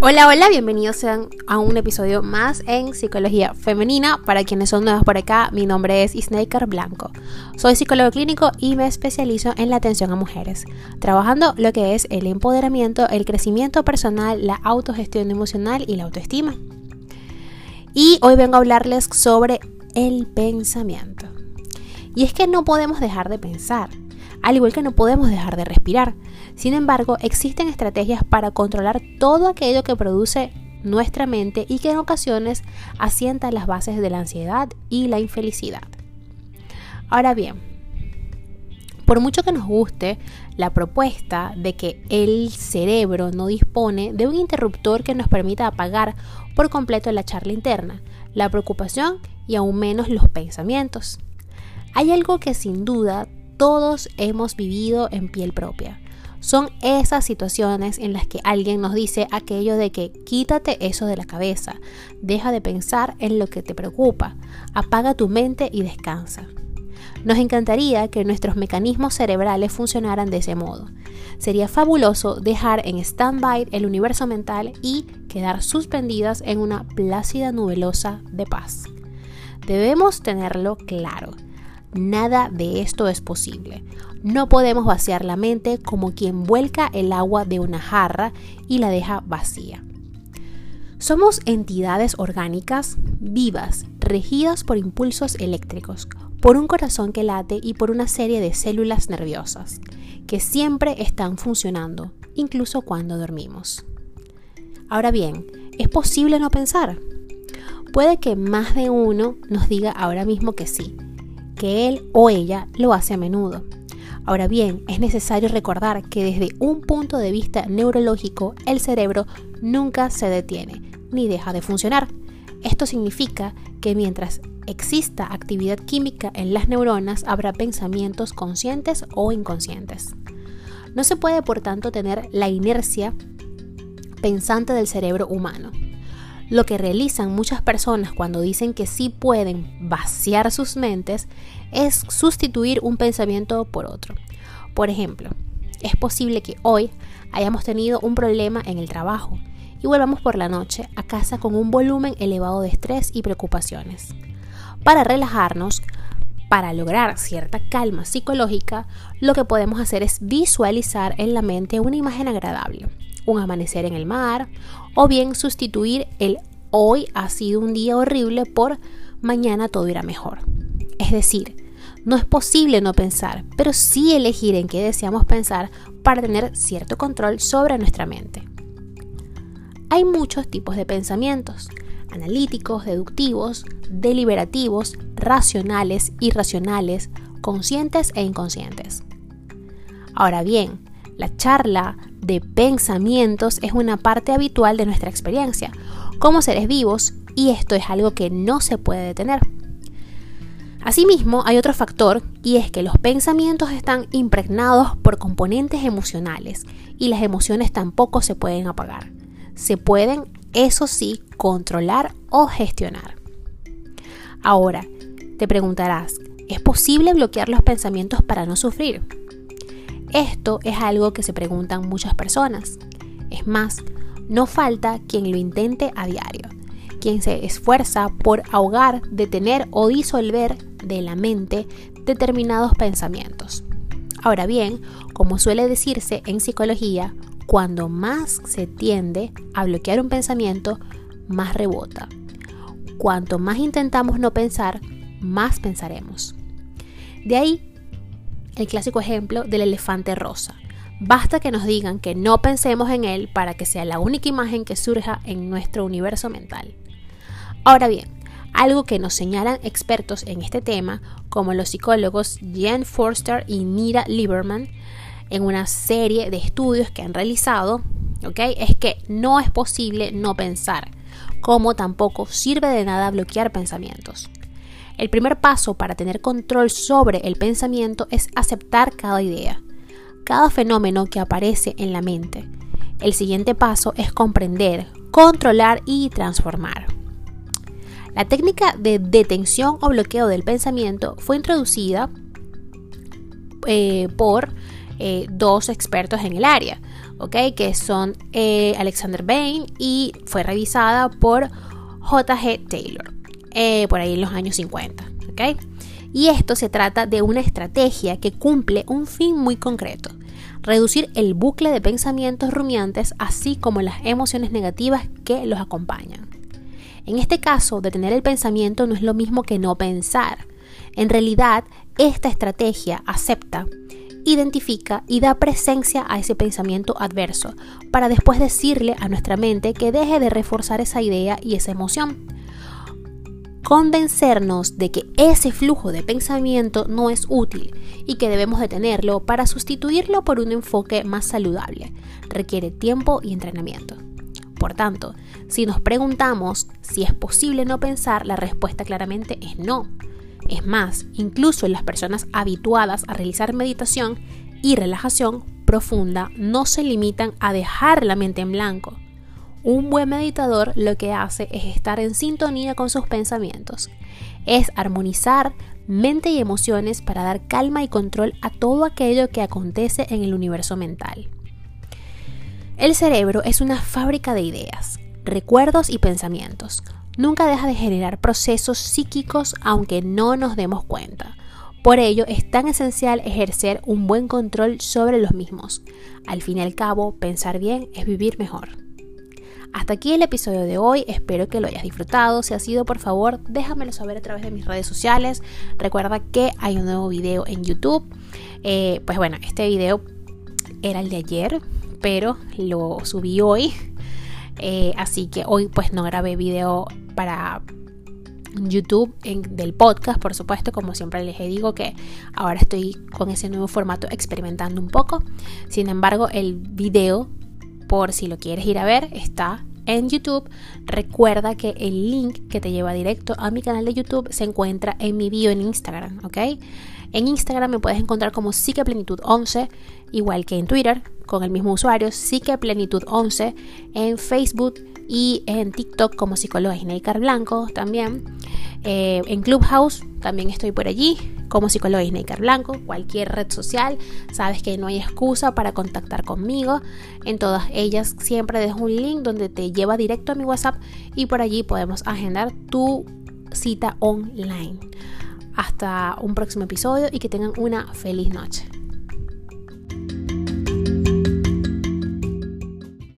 Hola, hola, bienvenidos a un episodio más en Psicología Femenina. Para quienes son nuevos por acá, mi nombre es Isnaker Blanco. Soy psicólogo clínico y me especializo en la atención a mujeres, trabajando lo que es el empoderamiento, el crecimiento personal, la autogestión emocional y la autoestima. Y hoy vengo a hablarles sobre el pensamiento. Y es que no podemos dejar de pensar al igual que no podemos dejar de respirar. Sin embargo, existen estrategias para controlar todo aquello que produce nuestra mente y que en ocasiones asienta las bases de la ansiedad y la infelicidad. Ahora bien, por mucho que nos guste la propuesta de que el cerebro no dispone de un interruptor que nos permita apagar por completo la charla interna, la preocupación y aún menos los pensamientos. Hay algo que sin duda todos hemos vivido en piel propia. Son esas situaciones en las que alguien nos dice aquello de que quítate eso de la cabeza, deja de pensar en lo que te preocupa, apaga tu mente y descansa. Nos encantaría que nuestros mecanismos cerebrales funcionaran de ese modo. Sería fabuloso dejar en stand-by el universo mental y quedar suspendidas en una plácida nubelosa de paz. Debemos tenerlo claro. Nada de esto es posible. No podemos vaciar la mente como quien vuelca el agua de una jarra y la deja vacía. Somos entidades orgánicas vivas, regidas por impulsos eléctricos, por un corazón que late y por una serie de células nerviosas, que siempre están funcionando, incluso cuando dormimos. Ahora bien, ¿es posible no pensar? Puede que más de uno nos diga ahora mismo que sí, que él o ella lo hace a menudo. Ahora bien, es necesario recordar que desde un punto de vista neurológico el cerebro nunca se detiene ni deja de funcionar. Esto significa que mientras exista actividad química en las neuronas habrá pensamientos conscientes o inconscientes. No se puede por tanto tener la inercia pensante del cerebro humano. Lo que realizan muchas personas cuando dicen que sí pueden vaciar sus mentes es sustituir un pensamiento por otro. Por ejemplo, es posible que hoy hayamos tenido un problema en el trabajo y volvamos por la noche a casa con un volumen elevado de estrés y preocupaciones. Para relajarnos, para lograr cierta calma psicológica, lo que podemos hacer es visualizar en la mente una imagen agradable, un amanecer en el mar, o bien sustituir el hoy ha sido un día horrible por mañana todo irá mejor. Es decir, no es posible no pensar, pero sí elegir en qué deseamos pensar para tener cierto control sobre nuestra mente. Hay muchos tipos de pensamientos, analíticos, deductivos, deliberativos, racionales, irracionales, conscientes e inconscientes. Ahora bien, la charla de pensamientos es una parte habitual de nuestra experiencia como seres vivos y esto es algo que no se puede detener. Asimismo, hay otro factor y es que los pensamientos están impregnados por componentes emocionales y las emociones tampoco se pueden apagar. Se pueden, eso sí, controlar o gestionar. Ahora, te preguntarás, ¿es posible bloquear los pensamientos para no sufrir? Esto es algo que se preguntan muchas personas. Es más, no falta quien lo intente a diario, quien se esfuerza por ahogar, detener o disolver de la mente determinados pensamientos. Ahora bien, como suele decirse en psicología, cuando más se tiende a bloquear un pensamiento, más rebota. Cuanto más intentamos no pensar, más pensaremos. De ahí el clásico ejemplo del elefante rosa. Basta que nos digan que no pensemos en él para que sea la única imagen que surja en nuestro universo mental. Ahora bien, algo que nos señalan expertos en este tema, como los psicólogos Jan Forster y Nira Lieberman, en una serie de estudios que han realizado, es que no es posible no pensar, como tampoco sirve de nada bloquear pensamientos. El primer paso para tener control sobre el pensamiento es aceptar cada idea, cada fenómeno que aparece en la mente. El siguiente paso es comprender, controlar y transformar. La técnica de detención o bloqueo del pensamiento fue introducida eh, por eh, dos expertos en el área. Que son eh, Alexander Bain y fue revisada por J.G. Taylor, por ahí en los años 50, ¿ok? Y esto se trata de una estrategia que cumple un fin muy concreto reducir el bucle de pensamientos rumiantes así como las emociones negativas que los acompañan. En este caso, detener el pensamiento no es lo mismo que no pensar. En realidad, esta estrategia acepta, identifica y da presencia a ese pensamiento adverso para después decirle a nuestra mente que deje de reforzar esa idea y esa emoción convencernos de que ese flujo de pensamiento no es útil y que debemos detenerlo para sustituirlo por un enfoque más saludable. Requiere tiempo y entrenamiento. Por tanto, si nos preguntamos si es posible no pensar, la respuesta claramente es no. Es más, incluso en las personas habituadas a realizar meditación y relajación profunda no se limitan a dejar la mente en blanco un buen meditador lo que hace es estar en sintonía con sus pensamientos. Es armonizar mente y emociones para dar calma y control a todo aquello que acontece en el universo mental. El cerebro es una fábrica de ideas, recuerdos y pensamientos. Nunca deja de generar procesos psíquicos aunque no nos demos cuenta. Por ello es tan esencial ejercer un buen control sobre los mismos. Al fin y al cabo, pensar bien es vivir mejor. Hasta aquí el episodio de hoy, espero que lo hayas disfrutado. Si ha sido, por favor, déjamelo saber a través de mis redes sociales. Recuerda que hay un nuevo video en YouTube. Eh, pues bueno, este video era el de ayer, pero lo subí hoy. Eh, así que hoy pues no grabé video para YouTube del podcast, por supuesto, como siempre les digo que ahora estoy con ese nuevo formato experimentando un poco. Sin embargo, el video por si lo quieres ir a ver, está en YouTube. Recuerda que el link que te lleva directo a mi canal de YouTube se encuentra en mi bio en Instagram, ¿ok? En Instagram me puedes encontrar como Psiqueplenitud11, igual que en Twitter, con el mismo usuario, Psiqueplenitud11, en Facebook y en TikTok como psicóloga Snaker Blanco también. Eh, en Clubhouse también estoy por allí como psicóloga Snaker Blanco, cualquier red social, sabes que no hay excusa para contactar conmigo. En todas ellas siempre dejo un link donde te lleva directo a mi WhatsApp y por allí podemos agendar tu cita online. Hasta un próximo episodio y que tengan una feliz noche.